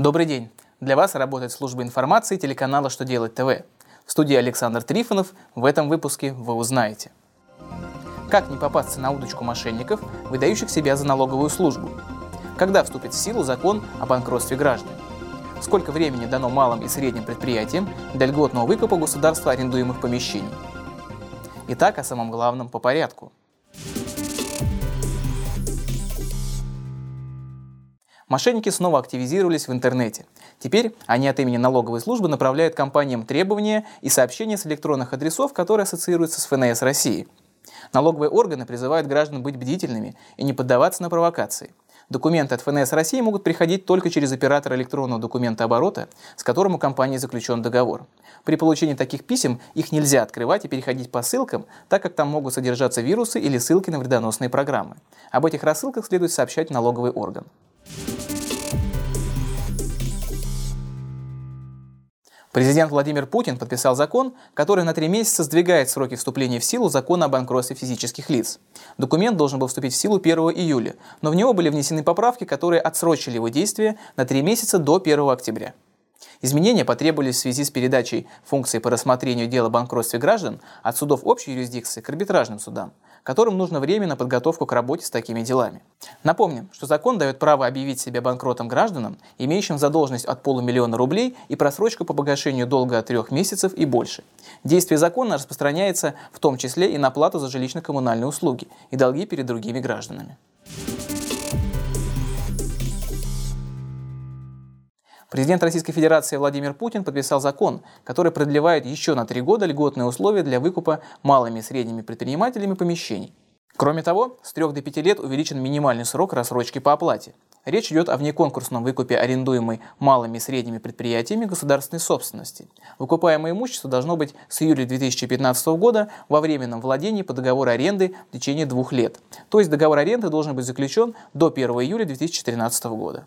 Добрый день! Для вас работает служба информации телеканала «Что делать ТВ». В студии Александр Трифонов. В этом выпуске вы узнаете. Как не попасться на удочку мошенников, выдающих себя за налоговую службу? Когда вступит в силу закон о банкротстве граждан? Сколько времени дано малым и средним предприятиям для льготного выкупа государства арендуемых помещений? Итак, о самом главном по порядку – Мошенники снова активизировались в интернете. Теперь они от имени налоговой службы направляют компаниям требования и сообщения с электронных адресов, которые ассоциируются с ФНС России. Налоговые органы призывают граждан быть бдительными и не поддаваться на провокации. Документы от ФНС России могут приходить только через оператора электронного документа оборота, с которым у компании заключен договор. При получении таких писем их нельзя открывать и переходить по ссылкам, так как там могут содержаться вирусы или ссылки на вредоносные программы. Об этих рассылках следует сообщать налоговый орган. Президент Владимир Путин подписал закон, который на три месяца сдвигает сроки вступления в силу закона о банкротстве физических лиц. Документ должен был вступить в силу 1 июля, но в него были внесены поправки, которые отсрочили его действие на три месяца до 1 октября. Изменения потребовались в связи с передачей функции по рассмотрению дела о банкротстве граждан от судов общей юрисдикции к арбитражным судам, которым нужно время на подготовку к работе с такими делами. Напомним, что закон дает право объявить себя банкротом гражданам, имеющим задолженность от полумиллиона рублей и просрочку по погашению долга от трех месяцев и больше. Действие закона распространяется в том числе и на плату за жилищно-коммунальные услуги и долги перед другими гражданами. Президент Российской Федерации Владимир Путин подписал закон, который продлевает еще на три года льготные условия для выкупа малыми и средними предпринимателями помещений. Кроме того, с 3 до 5 лет увеличен минимальный срок рассрочки по оплате. Речь идет о внеконкурсном выкупе арендуемой малыми и средними предприятиями государственной собственности. Выкупаемое имущество должно быть с июля 2015 года во временном владении по договору аренды в течение двух лет. То есть договор аренды должен быть заключен до 1 июля 2013 года.